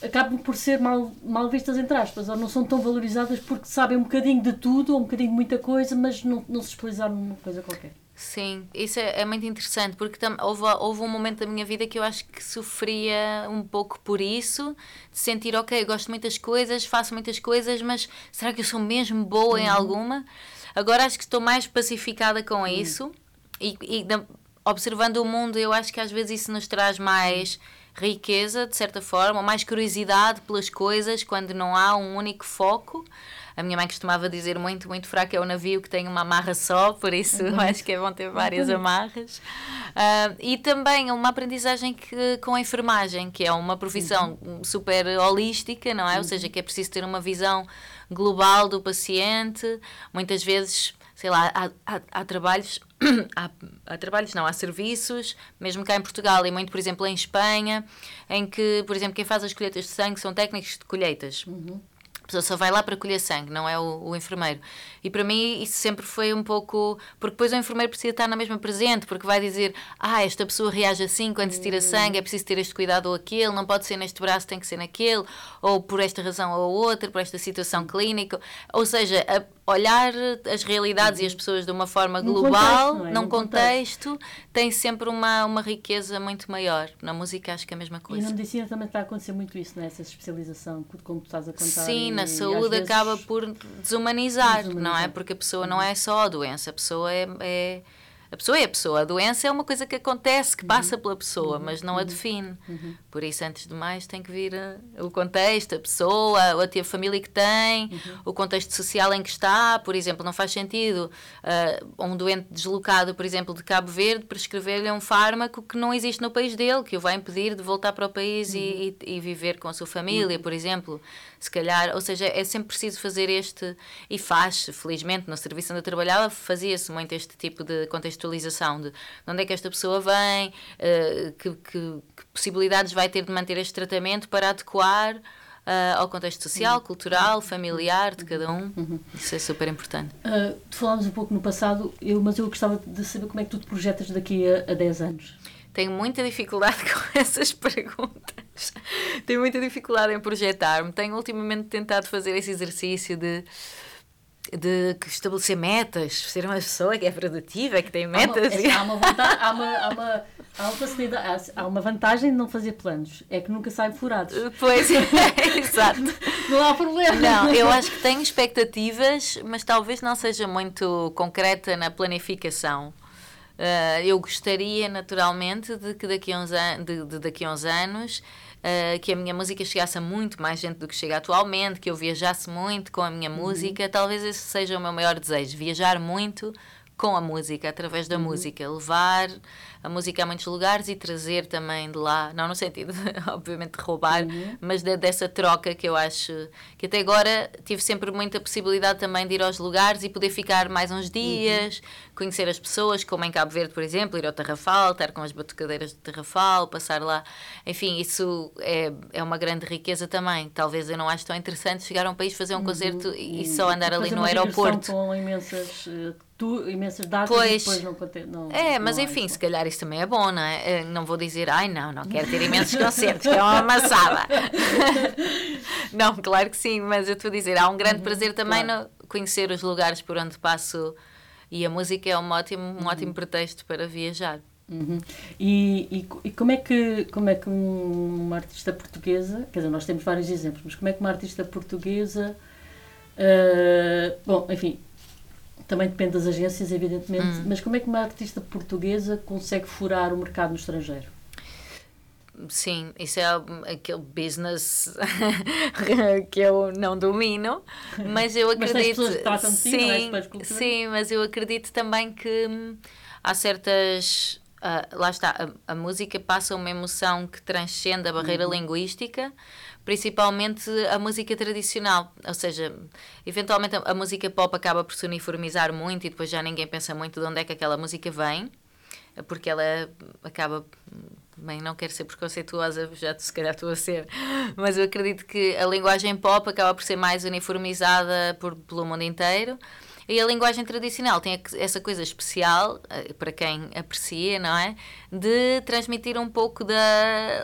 acabam por ser mal, mal vistas, entre aspas, ou não são tão valorizadas porque sabem um bocadinho de tudo, ou um bocadinho de muita coisa, mas não, não se especializaram numa coisa qualquer. Sim, isso é, é, muito interessante porque tam, houve, houve um momento da minha vida que eu acho que sofria um pouco por isso, de sentir, ok, gosto de muitas coisas, faço muitas coisas, mas será que eu sou mesmo boa uhum. em alguma? Agora acho que estou mais pacificada com hum. isso e, e observando o mundo, eu acho que às vezes isso nos traz mais riqueza, de certa forma, ou mais curiosidade pelas coisas quando não há um único foco. A minha mãe costumava dizer muito, muito fraco é o navio que tem uma amarra só, por isso uhum. acho que é bom ter várias amarras. Uh, e também uma aprendizagem que, com a enfermagem, que é uma profissão uhum. super holística, não é? Uhum. Ou seja, que é preciso ter uma visão global do paciente. Muitas vezes, sei lá, há, há, há trabalhos, há, há, trabalhos, não, há serviços, mesmo cá em Portugal e muito, por exemplo, em Espanha, em que, por exemplo, quem faz as colheitas de sangue são técnicos de colheitas. Uhum pessoa só vai lá para colher sangue, não é o, o, enfermeiro. E para mim isso sempre foi um pouco. Porque depois o enfermeiro precisa estar na mesma presente, porque vai dizer: ah, esta pessoa reage assim quando se tira sangue, é preciso ter este cuidado ou aquele, não pode ser neste braço, tem que ser naquele, ou por esta razão ou outra, por esta situação clínica. Ou seja, a, olhar as realidades uhum. e as pessoas de uma forma global, contexto, é? num contexto, contexto, tem sempre uma, uma riqueza muito maior. Na música acho que é a mesma coisa. E na medicina também está a acontecer muito isso, né? essa especialização, como tu estás a contar. Sim, e, na saúde acaba por desumanizar, desumanizar, não é? Porque a pessoa não é só a doença, a pessoa é, é a pessoa é a pessoa, a doença é uma coisa que acontece, que passa pela pessoa, mas não a define. Por isso, antes de mais, tem que vir uh, o contexto, a pessoa, a, família que tem, o contexto social em que está. Por exemplo, não faz sentido uh, um doente deslocado, por exemplo, de Cabo Verde, prescrever-lhe um fármaco que não existe no país dele, que o vai impedir de voltar para o país e, e, e viver com a sua família, por exemplo. Se calhar, ou seja, é sempre preciso fazer este, e faz, felizmente, no serviço onde eu trabalhava, fazia-se muito este tipo de contextualização de, de onde é que esta pessoa vem, uh, que, que, que, possibilidades vai ter de manter este tratamento para adequar uh, ao contexto social, cultural, familiar de cada um. Uhum. Isso é super importante. Uh, falámos um pouco no passado, eu, mas eu gostava de saber como é que tu te projetas daqui a, a 10 anos. Tenho muita dificuldade com essas perguntas. Tenho muita dificuldade em projetar-me. Tenho ultimamente tentado fazer esse exercício de de estabelecer metas, ser uma pessoa que é produtiva, que tem metas. Há uma, há uma, há uma, há uma, facilidade, há uma vantagem de não fazer planos, é que nunca saem furados. Pois, é, exato. Não há problema. Não, eu acho que tenho expectativas, mas talvez não seja muito concreta na planificação. Uh, eu gostaria, naturalmente, de que daqui a uns, an de, de daqui a uns anos uh, que a minha música chegasse a muito mais gente do que chega atualmente, que eu viajasse muito com a minha uhum. música. Talvez esse seja o meu maior desejo, viajar muito com a música, através da uhum. música, levar a música a muitos lugares e trazer também de lá, não no sentido obviamente, de roubar, uhum. mas de, dessa troca que eu acho que até agora tive sempre muita possibilidade também de ir aos lugares e poder ficar mais uns dias, uhum. Conhecer as pessoas, como em Cabo Verde, por exemplo, ir ao Tarrafal, estar com as batucadeiras do Tarrafal, passar lá. Enfim, isso é, é uma grande riqueza também. Talvez eu não acho tão interessante chegar a um país, fazer um uhum. concerto e, e só andar ali no aeroporto. Com imensas eh, tu, imensas datas pois, e depois não, não É, mas não enfim, se calhar isso também é bom, não é? Não vou dizer, ai não, não quero ter imensos concertos, que é uma amassada. não, claro que sim, mas eu estou a dizer, há um grande uhum, prazer também claro. no conhecer os lugares por onde passo e a música é um ótimo, um uhum. ótimo pretexto para viajar. Uhum. E, e, e, como é que como é que uma artista portuguesa, quer dizer, nós temos vários exemplos, mas como é que uma artista portuguesa, uh, bom, enfim, também depende das agências, evidentemente, hum. mas como é que uma artista portuguesa consegue furar o mercado no estrangeiro? Sim, isso é aquele business que eu não domino, mas eu acredito. mas sim, é? sim, mas eu acredito também que hum, há certas. Uh, lá está, a, a, música passa uma emoção que transcende a barreira uhum. linguística principalmente a música tradicional. Ou seja, eventualmente a, a, música pop acaba por se uniformizar muito e depois já ninguém pensa muito de onde é que aquela música vem, porque ela acaba. Bem, não quero ser preconceituosa, já se calhar estou a ser, mas eu acredito que a linguagem pop acaba por ser mais uniformizada por, pelo mundo inteiro e a linguagem tradicional tem essa coisa especial, eh, para quem aprecia, não é? De transmitir um pouco da,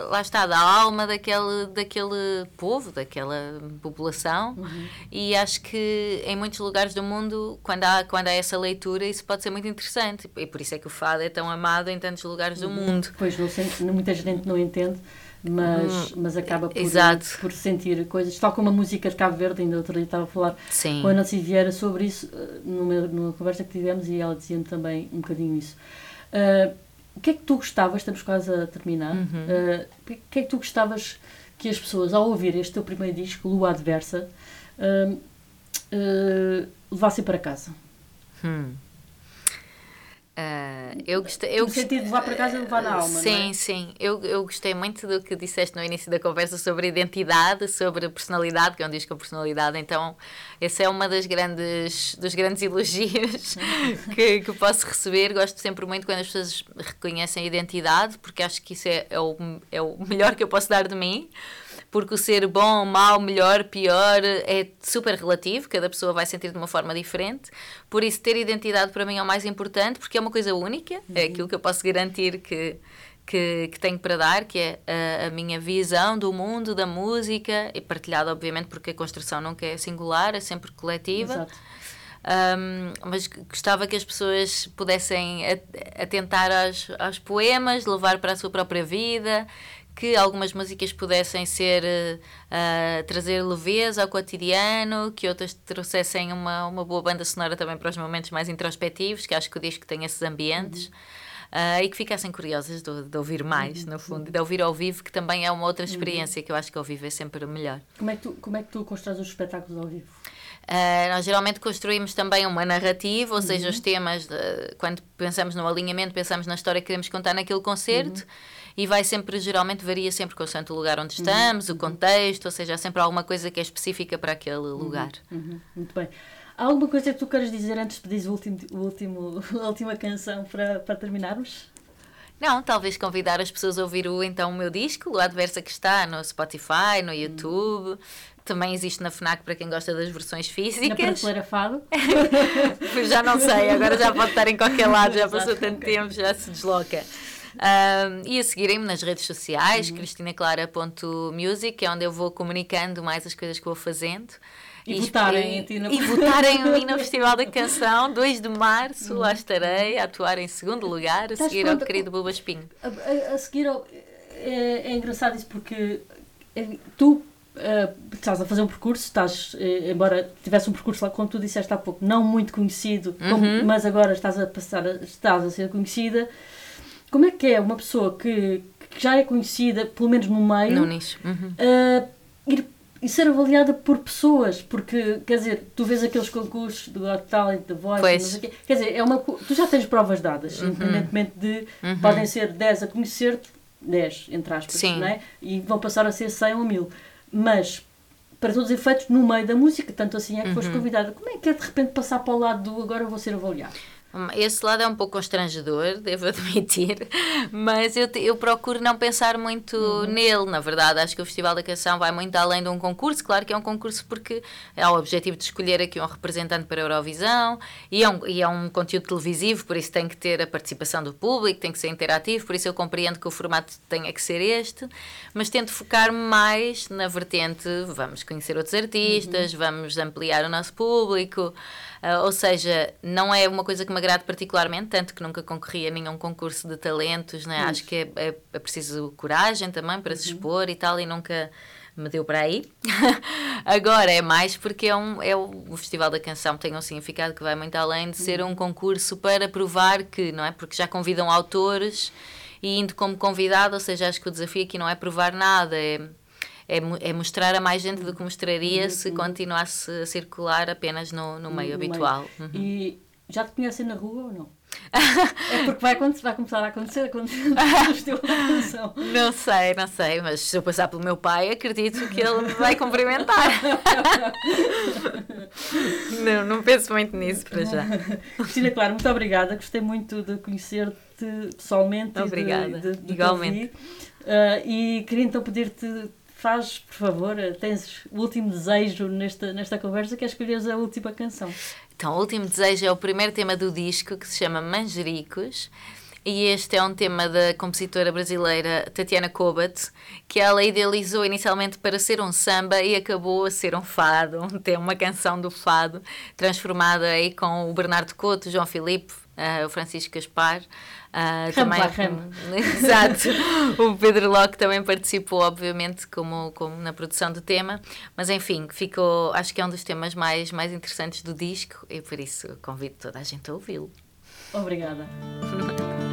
lá está, da alma daquele, daquele povo, daquela população. Uhum. E acho que em muitos lugares do mundo, quando há, quando há essa leitura, isso pode ser muito interessante. E por isso é que o fado é tão amado em tantos lugares do uhum. mundo. Pois, não sei, muita gente não entende mas, hum, mas acaba por, por sentir coisas, tal como a música de Cabo Verde, ainda outro dia estava a falar Sim. com a Nancy Vieira sobre isso, eh, numa, numa conversa que tivemos, e ela dizia-me também um bocadinho isso. Uh, o que é que tu gostavas, estamos quase a terminar, uhum. uh, o que é que tu gostavas que as pessoas, ao ouvir este teu primeiro disco, Lua Adversa, uh, levassem para casa? Hum. Uh, eu gostei, eu no sentido de levar para casa e levar na alma, Sim, é? sim. Eu, eu gostei muito do que disseste no início da conversa sobre identidade, sobre personalidade, que é um disco com personalidade. Então, esse é uma das grandes, dos grandes elogios que, que posso receber. Gosto sempre muito quando as pessoas reconhecem a identidade, porque acho que isso é, é, o, é o melhor que eu posso dar de mim porque o ser bom, mau, melhor, pior é super relativo, cada pessoa vai sentir de uma forma diferente. Por isso, ter identidade para mim é o mais importante, porque é uma coisa única, é uhum. aquilo que eu posso garantir que, que, que, tenho para dar, que é a, a, minha visão do mundo, da música, e partilhada, obviamente, porque a construção nunca é singular, é sempre coletiva. Exato. Um, mas gostava que as pessoas pudessem atentar aos, aos poemas, levar para a sua própria vida, que algumas músicas pudessem ser uh, trazer leveza ao cotidiano, que outras trouxessem uma, uma boa banda sonora também para os momentos mais introspectivos, que acho que o disco tem esses ambientes. Uh, e que ficassem curiosas de, de ouvir mais, no fundo, de ouvir ao vivo, que também é uma outra experiência que eu acho que ao vivo é sempre melhor. Como é que tu, como é que tu constróis os espetáculos ao vivo? Uh, nós geralmente construímos também uma narrativa, ou uhum. seja, os temas, de, quando pensamos no alinhamento, pensamos na história que queremos contar naquele concerto. Uhum e vai sempre, geralmente varia sempre consoante o lugar onde estamos, uhum. o contexto, ou seja, há sempre alguma coisa que é específica para aquele uhum. lugar. Uhum. Muito bem. Há alguma coisa que tu queres dizer antes de pedir o último, o último, a última canção para, para terminarmos? Não, talvez convidar as pessoas a ouvir o, então, o meu disco, o Adversa que está no Spotify, no YouTube. Também existe na FNAC para quem gosta das versões físicas. Na prateleira Fado? já não sei, agora já pode estar em qualquer lado, já passou tanto tempo, já se desloca. Um, e a seguirem-me nas redes sociais, uhum. cristinaclara.music, é onde eu vou comunicando mais as coisas que vou fazendo. E, e votarem em ti na... E votarem em mim no Festival da Canção, 2 de março, uhum. lá estarei a atuar em segundo lugar, a Estás seguir pronto, ao querido Buba Espinho. A, a, a seguir ao... É, é, engraçado isso porque é, tu Uh, estás a fazer um percurso, estás, uh, embora tivesse um percurso lá, como tu disseste há pouco, não muito conhecido, uhum. como, mas agora estás a passar, a, estás a ser conhecida, como é que é uma pessoa que, que já é conhecida, pelo menos no meio, no nicho. Uhum. Uh, ir e ser avaliada por pessoas, porque, quer dizer, tu vês aqueles concursos do Got Talent, The Voice, quê, quer dizer, é uma, tu já tens provas dadas, uhum. independentemente de, uhum. podem ser 10 a conhecer-te, 10, entre aspas, Sim. não é? E vão passar a ser 100 ou 1000, mas para todos os efeitos, no meio da música, tanto assim é que uhum. foste convidada. Como é que é de repente passar para o lado do agora vou ser avaliado? Esse lado é um pouco constrangedor, devo admitir, mas eu, eu procuro não pensar muito uhum. nele, na verdade. Acho que o Festival da Canção vai muito além de um concurso. Claro que é um concurso porque é o objetivo de escolher aqui um representante para a Eurovisão e é, um, e é um conteúdo televisivo, por isso tem que ter a participação do público, tem que ser interativo, por isso eu compreendo que o formato tenha que ser este, mas tento focar-me mais na vertente vamos conhecer outros artistas, uhum. vamos ampliar o nosso público. Uh, ou seja, não é uma coisa que me agrade particularmente, tanto que nunca concorri a nenhum concurso de talentos, né? acho que é, é, é, preciso coragem também para uhum. se expor e tal, e nunca me deu para aí. Agora é mais porque é, um, é o, o Festival da Canção tem um significado que vai muito além de ser uhum. um concurso para provar que, não é? Porque já convidam autores e indo como convidado, ou seja, acho que o desafio aqui não é provar nada, é é, é mostrar a mais gente do que mostraria uhum. se continuasse a circular apenas no, no meio no habitual. Meio. Uhum. E já te conhecem na rua ou não? é porque vai, vai começar a acontecer, acontecer Não sei, não sei, mas se eu passar pelo meu pai, acredito que ele me vai cumprimentar. não, não penso muito nisso para já. Cristina, claro, muito obrigada. Gostei muito de conhecer-te pessoalmente. Obrigada, de, de, de igualmente. Uh, e queria então pedir-te faz, por favor, tens o último desejo nesta, nesta conversa, que é escolheres a última canção. Então, o último desejo é o primeiro tema do disco, que se chama Manjericos. E este é um tema da compositora brasileira Tatiana Kobat, que ela idealizou inicialmente para ser um samba e acabou a ser um fado, tem uma canção do fado, transformada aí com o Bernardo Couto, João Filipe, uh, o Francisco Gaspar. Uh, também, Exato. o Pedro Locke também participou, obviamente, como, como na produção do tema, mas enfim, ficou, acho que é um dos temas mais, mais interessantes do disco e por isso convido toda a gente a ouvi-lo. Obrigada.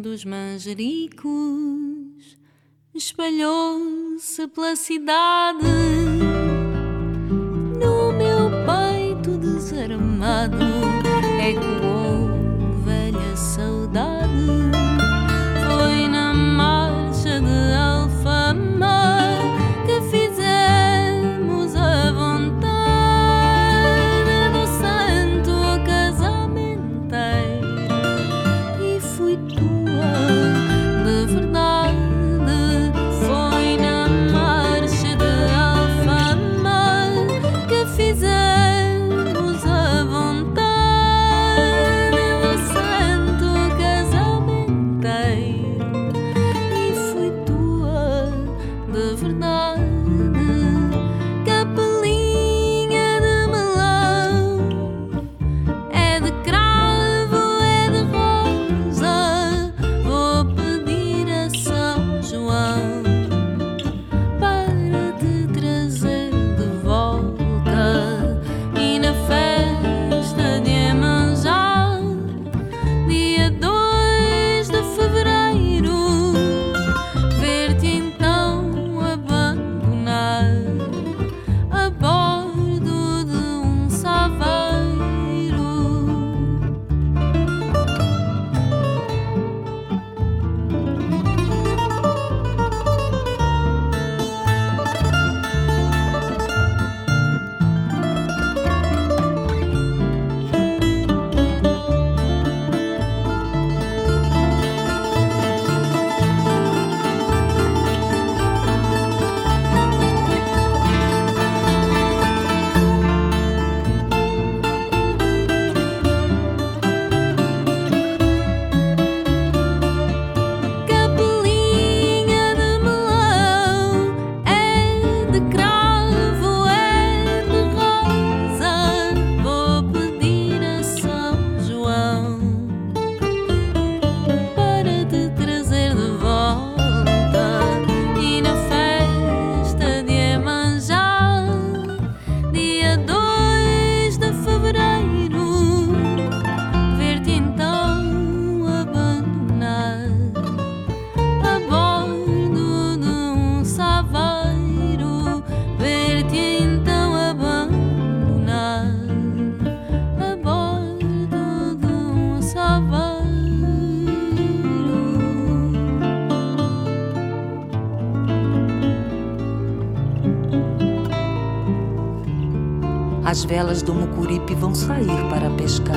dos manjericos espalhou-se pela cidade. No meu peito desarmado ecoou velas do Mucuripe vão sair para pescar.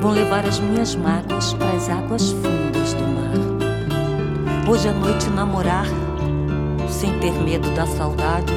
Vão levar as minhas mágoas para as águas fundas do mar. Hoje à noite namorar, sem ter medo da saudade